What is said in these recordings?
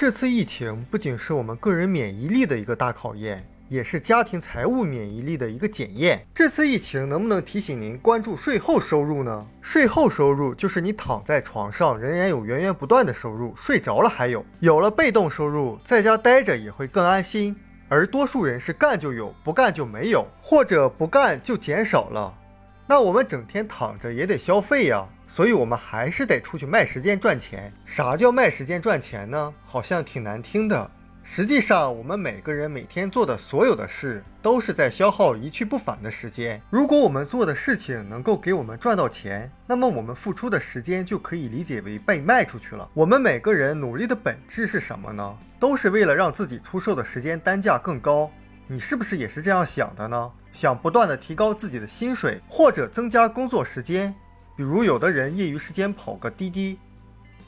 这次疫情不仅是我们个人免疫力的一个大考验，也是家庭财务免疫力的一个检验。这次疫情能不能提醒您关注税后收入呢？税后收入就是你躺在床上仍然有源源不断的收入，睡着了还有。有了被动收入，在家待着也会更安心。而多数人是干就有，不干就没有，或者不干就减少了。那我们整天躺着也得消费呀，所以我们还是得出去卖时间赚钱。啥叫卖时间赚钱呢？好像挺难听的。实际上，我们每个人每天做的所有的事，都是在消耗一去不返的时间。如果我们做的事情能够给我们赚到钱，那么我们付出的时间就可以理解为被卖出去了。我们每个人努力的本质是什么呢？都是为了让自己出售的时间单价更高。你是不是也是这样想的呢？想不断的提高自己的薪水，或者增加工作时间，比如有的人业余时间跑个滴滴。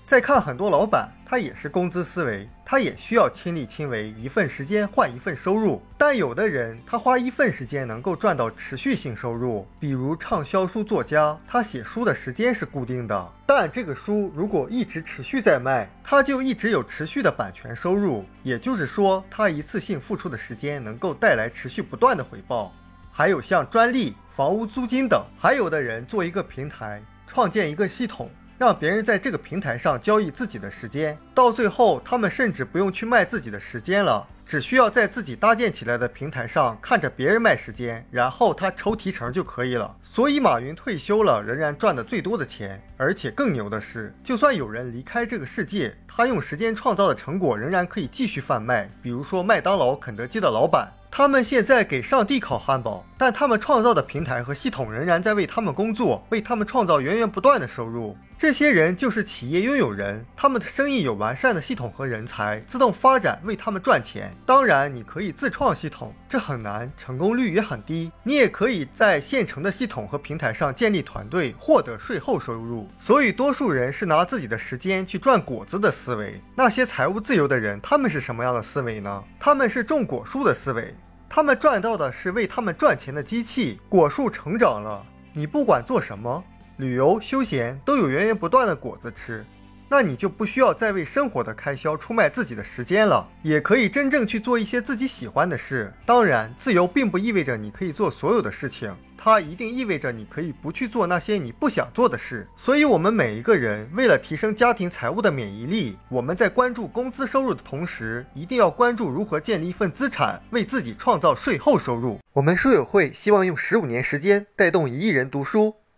再看很多老板，他也是工资思维，他也需要亲力亲为，一份时间换一份收入。但有的人，他花一份时间能够赚到持续性收入，比如畅销书作家，他写书的时间是固定的，但这个书如果一直持续在卖，他就一直有持续的版权收入。也就是说，他一次性付出的时间能够带来持续不断的回报。还有像专利、房屋租金等，还有的人做一个平台，创建一个系统。让别人在这个平台上交易自己的时间，到最后他们甚至不用去卖自己的时间了，只需要在自己搭建起来的平台上看着别人卖时间，然后他抽提成就可以了。所以马云退休了，仍然赚的最多的钱，而且更牛的是，就算有人离开这个世界，他用时间创造的成果仍然可以继续贩卖。比如说麦当劳、肯德基的老板。他们现在给上帝烤汉堡，但他们创造的平台和系统仍然在为他们工作，为他们创造源源不断的收入。这些人就是企业拥有人，他们的生意有完善的系统和人才，自动发展为他们赚钱。当然，你可以自创系统，这很难，成功率也很低。你也可以在现成的系统和平台上建立团队，获得税后收入。所以，多数人是拿自己的时间去赚果子的思维。那些财务自由的人，他们是什么样的思维呢？他们是种果树的思维。他们赚到的是为他们赚钱的机器，果树成长了，你不管做什么，旅游休闲都有源源不断的果子吃。那你就不需要再为生活的开销出卖自己的时间了，也可以真正去做一些自己喜欢的事。当然，自由并不意味着你可以做所有的事情，它一定意味着你可以不去做那些你不想做的事。所以，我们每一个人为了提升家庭财务的免疫力，我们在关注工资收入的同时，一定要关注如何建立一份资产，为自己创造税后收入。我们书友会希望用十五年时间带动一亿人读书，